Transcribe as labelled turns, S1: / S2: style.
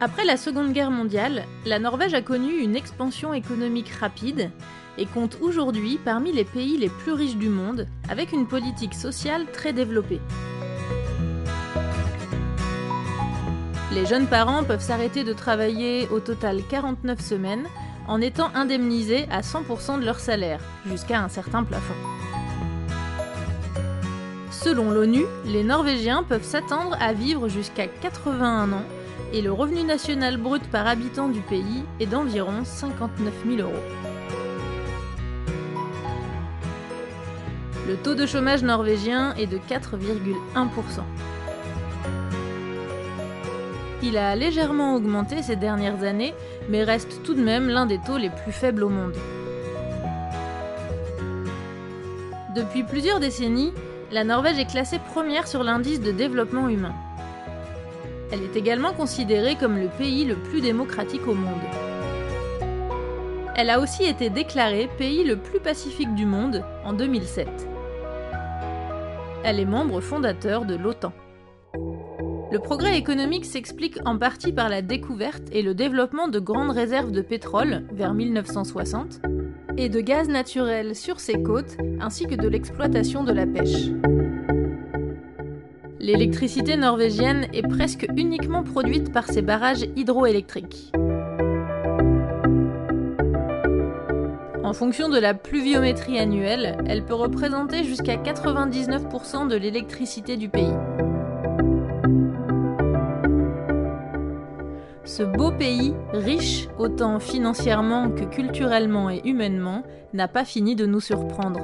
S1: Après la Seconde Guerre mondiale, la Norvège a connu une expansion économique rapide et compte aujourd'hui parmi les pays les plus riches du monde, avec une politique sociale très développée. Les jeunes parents peuvent s'arrêter de travailler au total 49 semaines en étant indemnisés à 100% de leur salaire, jusqu'à un certain plafond. Selon l'ONU, les Norvégiens peuvent s'attendre à vivre jusqu'à 81 ans et le revenu national brut par habitant du pays est d'environ 59 000 euros. Le taux de chômage norvégien est de 4,1%. Il a légèrement augmenté ces dernières années, mais reste tout de même l'un des taux les plus faibles au monde. Depuis plusieurs décennies, la Norvège est classée première sur l'indice de développement humain. Elle est également considérée comme le pays le plus démocratique au monde. Elle a aussi été déclarée pays le plus pacifique du monde en 2007. Elle est membre fondateur de l'OTAN. Le progrès économique s'explique en partie par la découverte et le développement de grandes réserves de pétrole vers 1960 et de gaz naturel sur ses côtes ainsi que de l'exploitation de la pêche. L'électricité norvégienne est presque uniquement produite par ces barrages hydroélectriques. En fonction de la pluviométrie annuelle, elle peut représenter jusqu'à 99% de l'électricité du pays. Ce beau pays, riche autant financièrement que culturellement et humainement, n'a pas fini de nous surprendre.